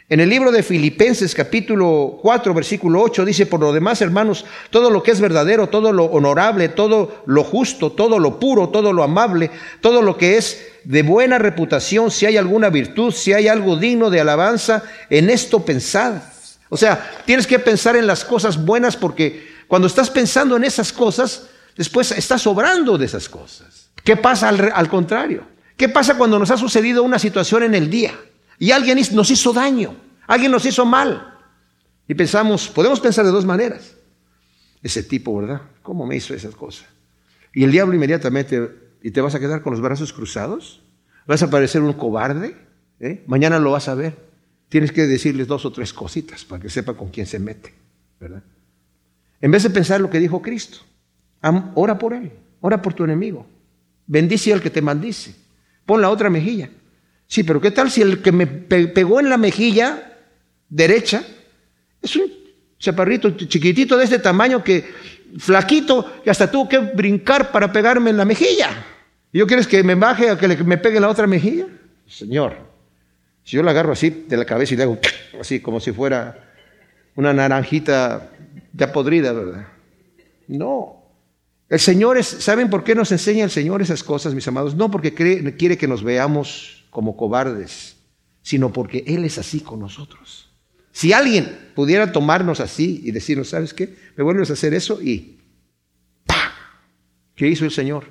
en el libro de Filipenses capítulo 4, versículo 8, dice, por lo demás, hermanos, todo lo que es verdadero, todo lo honorable, todo lo justo, todo lo puro, todo lo amable, todo lo que es de buena reputación, si hay alguna virtud, si hay algo digno de alabanza, en esto pensad. O sea, tienes que pensar en las cosas buenas porque cuando estás pensando en esas cosas, después estás obrando de esas cosas. ¿Qué pasa al, al contrario? ¿Qué pasa cuando nos ha sucedido una situación en el día y alguien nos hizo daño, alguien nos hizo mal? Y pensamos, podemos pensar de dos maneras. ese tipo, ¿verdad? ¿Cómo me hizo esas cosas? Y el diablo inmediatamente, ¿y te vas a quedar con los brazos cruzados? ¿Vas a parecer un cobarde? ¿Eh? Mañana lo vas a ver. Tienes que decirles dos o tres cositas para que sepa con quién se mete, ¿verdad? En vez de pensar lo que dijo Cristo, ora por él, ora por tu enemigo. Bendice al que te maldice. Pon la otra mejilla. Sí, pero ¿qué tal si el que me pegó en la mejilla derecha es un chaparrito chiquitito de este tamaño que flaquito que hasta tuvo que brincar para pegarme en la mejilla? ¿Y yo quieres que me baje a que me pegue la otra mejilla? Señor, si yo la agarro así de la cabeza y le hago así como si fuera una naranjita ya podrida, ¿verdad? No. El Señor es, ¿saben por qué nos enseña el Señor esas cosas, mis amados? No porque quiere que nos veamos como cobardes, sino porque Él es así con nosotros. Si alguien pudiera tomarnos así y decirnos, ¿sabes qué? Me vuelves a hacer eso y ¡pah! ¿Qué hizo el Señor?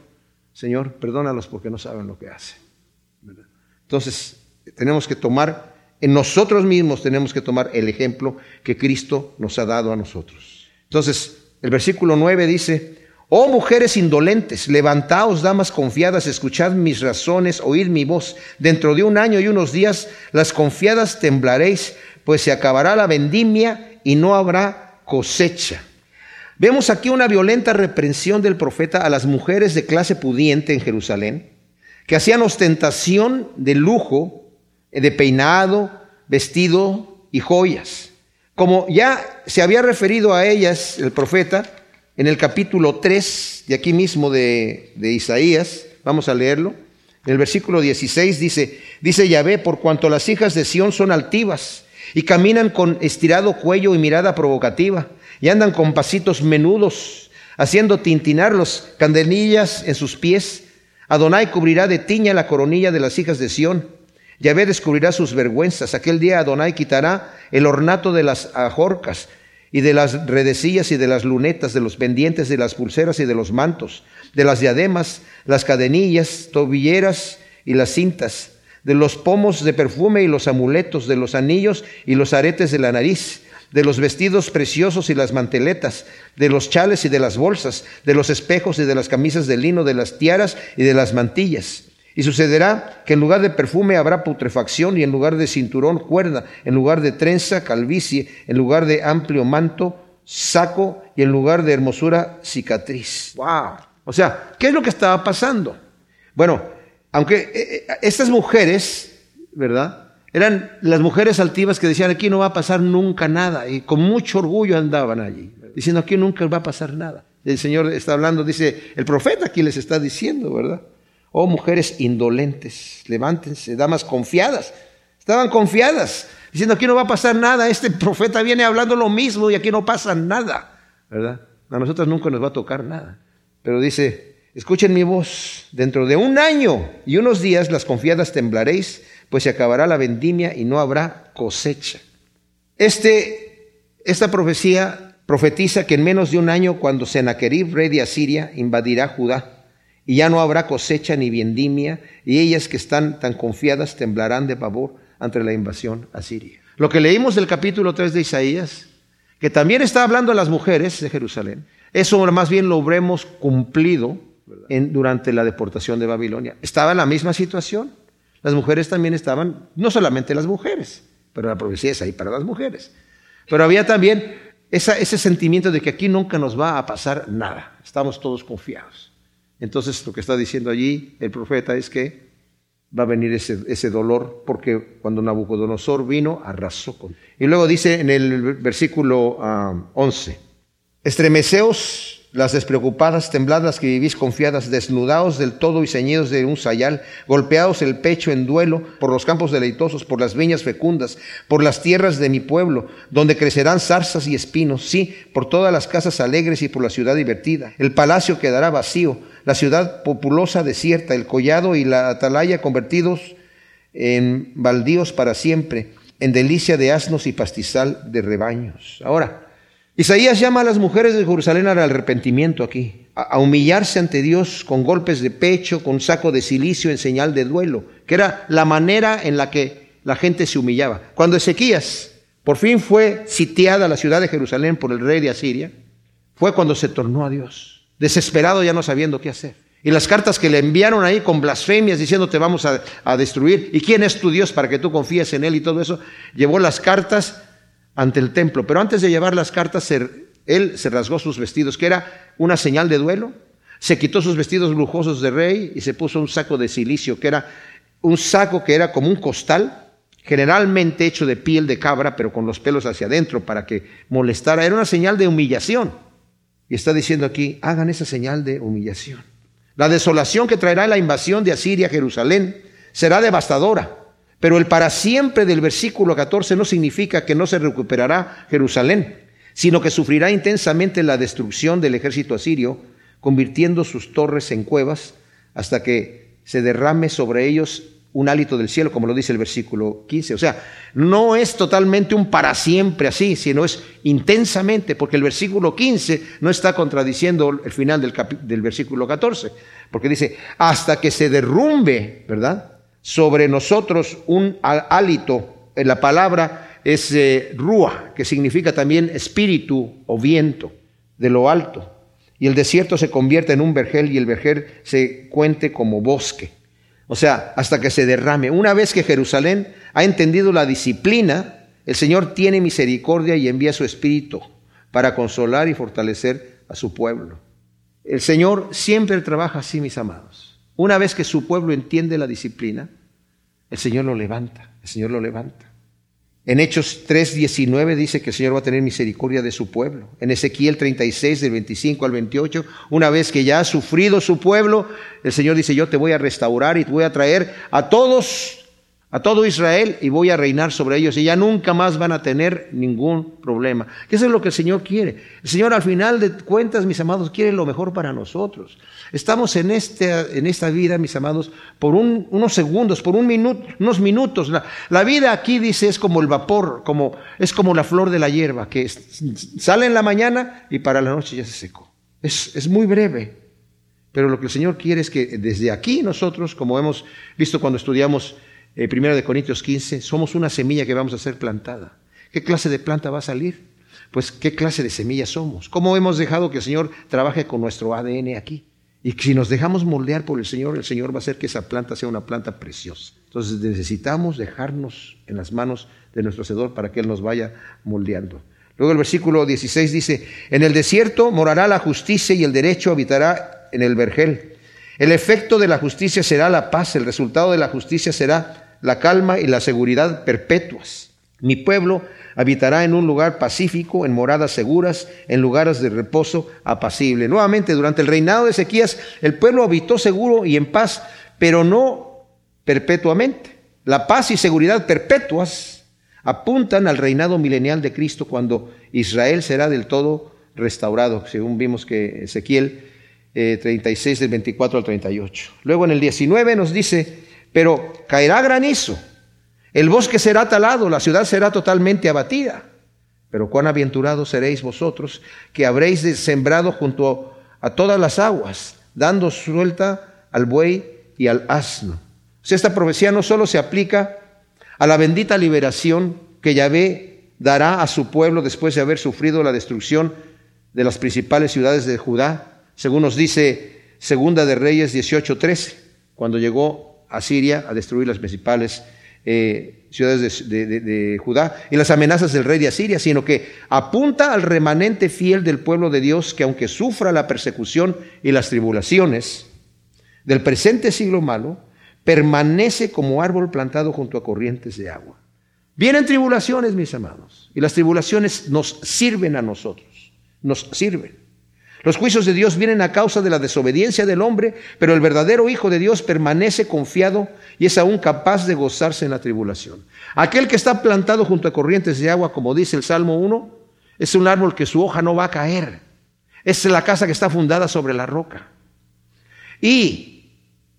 Señor, perdónalos porque no saben lo que hacen. Entonces, tenemos que tomar, en nosotros mismos tenemos que tomar el ejemplo que Cristo nos ha dado a nosotros. Entonces, el versículo 9 dice, Oh mujeres indolentes, levantaos, damas confiadas, escuchad mis razones, oíd mi voz. Dentro de un año y unos días, las confiadas temblaréis, pues se acabará la vendimia y no habrá cosecha. Vemos aquí una violenta reprensión del profeta a las mujeres de clase pudiente en Jerusalén, que hacían ostentación de lujo, de peinado, vestido y joyas. Como ya se había referido a ellas el profeta, en el capítulo 3 de aquí mismo de, Isaías, vamos a leerlo, en el versículo 16 dice, dice Yahvé, por cuanto las hijas de Sión son altivas y caminan con estirado cuello y mirada provocativa, y andan con pasitos menudos, haciendo tintinar los candelillas en sus pies. Adonai cubrirá de tiña la coronilla de las hijas de Sión. Yahvé descubrirá sus vergüenzas. Aquel día Adonai quitará el ornato de las ajorcas y de las redecillas y de las lunetas, de los pendientes, de las pulseras y de los mantos, de las diademas, las cadenillas, tobilleras y las cintas, de los pomos de perfume y los amuletos, de los anillos y los aretes de la nariz, de los vestidos preciosos y las manteletas, de los chales y de las bolsas, de los espejos y de las camisas de lino, de las tiaras y de las mantillas y sucederá que en lugar de perfume habrá putrefacción y en lugar de cinturón cuerda, en lugar de trenza calvicie, en lugar de amplio manto saco y en lugar de hermosura cicatriz. Wow. O sea, ¿qué es lo que estaba pasando? Bueno, aunque eh, eh, estas mujeres, ¿verdad? Eran las mujeres altivas que decían aquí no va a pasar nunca nada y con mucho orgullo andaban allí, diciendo aquí nunca va a pasar nada. El Señor está hablando, dice, el profeta aquí les está diciendo, ¿verdad? Oh mujeres indolentes, levántense, damas confiadas. Estaban confiadas, diciendo aquí no va a pasar nada, este profeta viene hablando lo mismo y aquí no pasa nada, ¿verdad? A nosotros nunca nos va a tocar nada. Pero dice, escuchen mi voz, dentro de un año y unos días las confiadas temblaréis, pues se acabará la vendimia y no habrá cosecha. Este, esta profecía profetiza que en menos de un año, cuando Sennacherib, rey de Asiria, invadirá Judá, y ya no habrá cosecha ni vendimia, y ellas que están tan confiadas temblarán de pavor ante la invasión asiria. Lo que leímos del capítulo 3 de Isaías, que también está hablando a las mujeres de Jerusalén, eso más bien lo habremos cumplido durante la deportación de Babilonia. Estaba en la misma situación. Las mujeres también estaban, no solamente las mujeres, pero la profecía es ahí para las mujeres. Pero había también ese sentimiento de que aquí nunca nos va a pasar nada. Estamos todos confiados. Entonces lo que está diciendo allí el profeta es que va a venir ese, dolor porque cuando Nabucodonosor vino arrasó con. Y luego dice en el versículo 11, ah, estremeceos las despreocupadas, tembladas que vivís confiadas, desnudados del todo y ceñidos de un sayal, golpeados el pecho en duelo por los campos deleitosos, por las viñas fecundas, por las tierras de mi pueblo, donde crecerán zarzas y espinos, sí, por todas las casas alegres y por la ciudad divertida. El palacio quedará vacío, la ciudad populosa desierta, el collado y la atalaya convertidos en baldíos para siempre, en delicia de asnos y pastizal de rebaños. Ahora, Isaías llama a las mujeres de Jerusalén al arrepentimiento aquí, a humillarse ante Dios con golpes de pecho, con saco de silicio en señal de duelo, que era la manera en la que la gente se humillaba. Cuando Ezequías por fin fue sitiada la ciudad de Jerusalén por el rey de Asiria, fue cuando se tornó a Dios, desesperado ya no sabiendo qué hacer. Y las cartas que le enviaron ahí con blasfemias diciendo te vamos a, a, destruir. ¿Y quién es tu Dios para que tú confíes en Él y todo eso? Llevó las cartas ante el templo. Pero antes de llevar las cartas, él se rasgó sus vestidos, que era una señal de duelo. Se quitó sus vestidos lujosos de rey y se puso un saco de silicio, que era un saco que era como un costal, generalmente hecho de piel de cabra, pero con los pelos hacia adentro para que molestara. Era una señal de humillación. Y está diciendo aquí, hagan esa señal de humillación. La desolación que traerá la invasión de Asiria a Jerusalén será devastadora. Pero el para siempre del versículo 14 no significa que no se recuperará Jerusalén, sino que sufrirá intensamente la destrucción del ejército asirio, convirtiendo sus torres en cuevas hasta que se derrame sobre ellos un hálito del cielo, como lo dice el versículo 15. O sea, no es totalmente un para siempre así, sino es intensamente, porque el versículo 15 no está contradiciendo el final del, versículo 14, porque dice, hasta que se derrumbe, ¿verdad? Sobre nosotros un hálito, en la palabra es eh, rúa, que significa también espíritu o viento de lo alto. Y el desierto se convierte en un vergel y el vergel se cuente como bosque. O sea, hasta que se derrame. Una vez que Jerusalén ha entendido la disciplina, el Señor tiene misericordia y envía su espíritu para consolar y fortalecer a su pueblo. El Señor siempre trabaja así, mis amados. Una vez que su pueblo entiende la disciplina, el Señor lo levanta, el Señor lo levanta. En Hechos 3:19 dice que el Señor va a tener misericordia de su pueblo. En Ezequiel 36 del 25 al 28, una vez que ya ha sufrido su pueblo, el Señor dice, "Yo te voy a restaurar y te voy a traer a todos a todo Israel y voy a reinar sobre ellos y ya nunca más van a tener ningún problema. Eso es lo que el Señor quiere. El Señor al final de cuentas, mis amados, quiere lo mejor para nosotros. Estamos en, este, en esta vida, mis amados, por unos segundos, por un minuto, unos minutos. La, vida aquí, dice, es como el vapor, como, es como la flor de la hierba, que sale en la mañana y para la noche ya se secó. Es muy breve. Pero lo que el Señor quiere es que desde aquí nosotros, como hemos visto cuando estudiamos eh, primero de Corintios 15, somos una semilla que vamos a ser plantada. ¿Qué clase de planta va a salir? Pues qué clase de semilla somos. ¿Cómo hemos dejado que el Señor trabaje con nuestro ADN aquí? Y si nos dejamos moldear por el Señor, el Señor va a hacer que esa planta sea una planta preciosa. Entonces necesitamos dejarnos en las manos de nuestro Hacedor para que Él nos vaya moldeando. Luego el versículo 16 dice, en el desierto morará la justicia y el derecho habitará en el vergel. El efecto de la justicia será la paz, el resultado de la justicia será la calma y la seguridad perpetuas. Mi pueblo habitará en un lugar pacífico, en moradas seguras, en lugares de reposo apacible. Nuevamente, durante el reinado de Ezequías, el pueblo habitó seguro y en paz, pero no perpetuamente. La paz y seguridad perpetuas apuntan al reinado milenial de Cristo cuando Israel será del todo restaurado, según vimos que Ezequiel 36 eh, del 24 al 38. Luego en el 19 nos dice, pero caerá granizo, el bosque será talado, la ciudad será totalmente abatida. Pero cuán aventurados seréis vosotros que habréis sembrado junto a todas las aguas, dando suelta al buey y al asno. O esta profecía no solo se aplica a la bendita liberación que Yahvé dará a su pueblo después de haber sufrido la destrucción de las principales ciudades de Judá, según nos dice Segunda de Reyes 18:13, cuando llegó a Siria a destruir las principales eh, ciudades de, Judá y las amenazas del rey de Asiria, sino que apunta al remanente fiel del pueblo de Dios que aunque sufra la persecución y las tribulaciones del presente siglo malo, permanece como árbol plantado junto a corrientes de agua. Vienen tribulaciones, mis amados, y las tribulaciones nos sirven a nosotros, nos sirven. Los juicios de Dios vienen a causa de la desobediencia del hombre, pero el verdadero Hijo de Dios permanece confiado y es aún capaz de gozarse en la tribulación. Aquel que está plantado junto a corrientes de agua, como dice el Salmo 1, es un árbol que su hoja no va a caer. Es la casa que está fundada sobre la roca. Y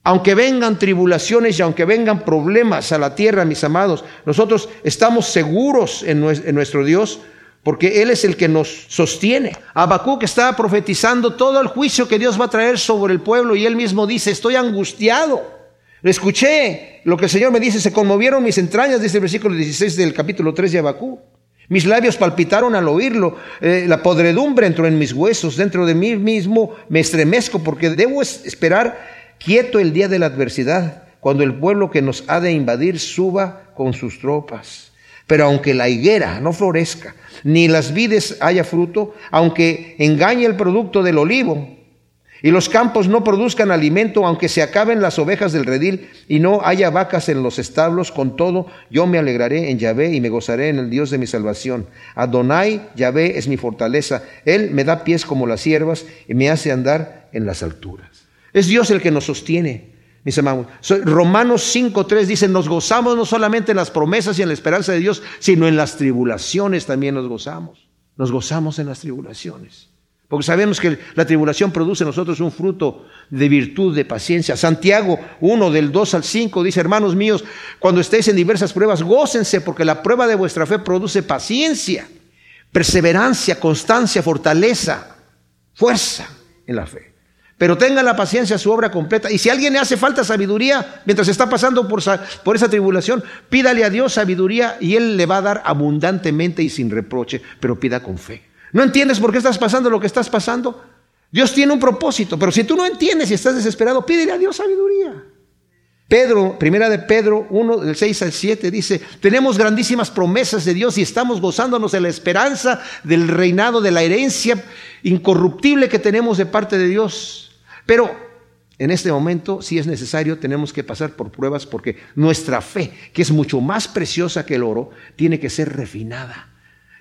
aunque vengan tribulaciones y aunque vengan problemas a la tierra, mis amados, nosotros estamos seguros en nuestro Dios porque Él es el que nos sostiene. Habacuc está profetizando todo el juicio que Dios va a traer sobre el pueblo y él mismo dice, estoy angustiado. Escuché lo que el Señor me dice, se conmovieron mis entrañas, dice el versículo 16 del capítulo 3 de Habacuc. Mis labios palpitaron al oírlo, eh, la podredumbre entró en mis huesos, dentro de mí mismo me estremezco porque debo esperar quieto el día de la adversidad, cuando el pueblo que nos ha de invadir suba con sus tropas. Pero aunque la higuera no florezca, ni las vides haya fruto, aunque engañe el producto del olivo, y los campos no produzcan alimento, aunque se acaben las ovejas del redil y no haya vacas en los establos, con todo yo me alegraré en Yahvé y me gozaré en el Dios de mi salvación. Adonai, Yahvé es mi fortaleza. Él me da pies como las siervas y me hace andar en las alturas. Es Dios el que nos sostiene. Mis hermanos, Romanos 5.3 dice, nos gozamos no solamente en las promesas y en la esperanza de Dios, sino en las tribulaciones también nos gozamos. Nos gozamos en las tribulaciones. Porque sabemos que la tribulación produce en nosotros un fruto de virtud, de paciencia. Santiago 1 del 2 al 5 dice, hermanos míos, cuando estéis en diversas pruebas, gócense porque la prueba de vuestra fe produce paciencia, perseverancia, constancia, fortaleza, fuerza en la fe. Pero tenga la paciencia su obra completa. Y si a alguien le hace falta sabiduría mientras está pasando por, esa tribulación, pídale a Dios sabiduría y Él le va a dar abundantemente y sin reproche, pero pida con fe. ¿No entiendes por qué estás pasando lo que estás pasando? Dios tiene un propósito, pero si tú no entiendes y estás desesperado, pídele a Dios sabiduría. Pedro, primera de Pedro 1, del 6 al 7, dice, tenemos grandísimas promesas de Dios y estamos gozándonos de la esperanza del reinado, de la herencia incorruptible que tenemos de parte de Dios. Pero en este momento, si es necesario, tenemos que pasar por pruebas porque nuestra fe, que es mucho más preciosa que el oro, tiene que ser refinada,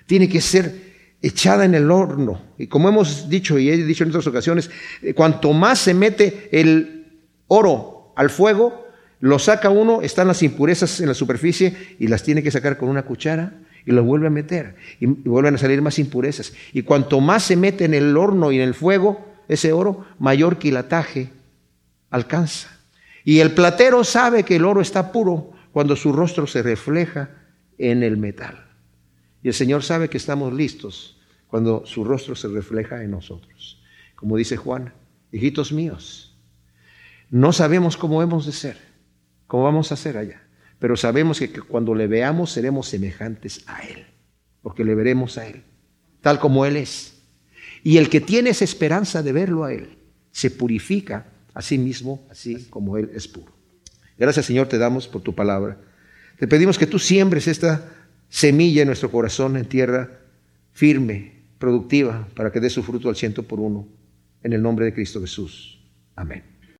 tiene que ser echada en el horno. Y como hemos dicho y he dicho en otras ocasiones, eh, cuanto más se mete el oro al fuego, lo saca uno, están las impurezas en la superficie y las tiene que sacar con una cuchara y lo vuelve a meter y, vuelven a salir más impurezas. Y cuanto más se mete en el horno y en el fuego ese oro, mayor quilataje alcanza. Y el platero sabe que el oro está puro cuando su rostro se refleja en el metal. Y el Señor sabe que estamos listos cuando su rostro se refleja en nosotros. Como dice Juan, hijitos míos, no sabemos cómo hemos de ser, cómo vamos a ser allá, pero sabemos que cuando le veamos seremos semejantes a Él, porque le veremos a Él, tal como Él es. Y el que tiene esa esperanza de verlo a Él, se purifica a sí mismo, así como Él es puro. Gracias Señor te damos por tu palabra. Te pedimos que tú siembres esta semilla en nuestro corazón en tierra firme, productiva para que dé su fruto al ciento por uno. En el nombre de Cristo Jesús. Amén.